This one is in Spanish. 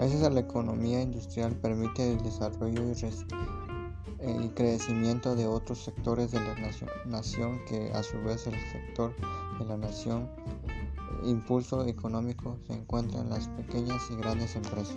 Gracias a la economía industrial permite el desarrollo y, eh, crecimiento de otros sectores de la nación, que a su vez el sector de la nación impulso económico se encuentra en las pequeñas y grandes empresas.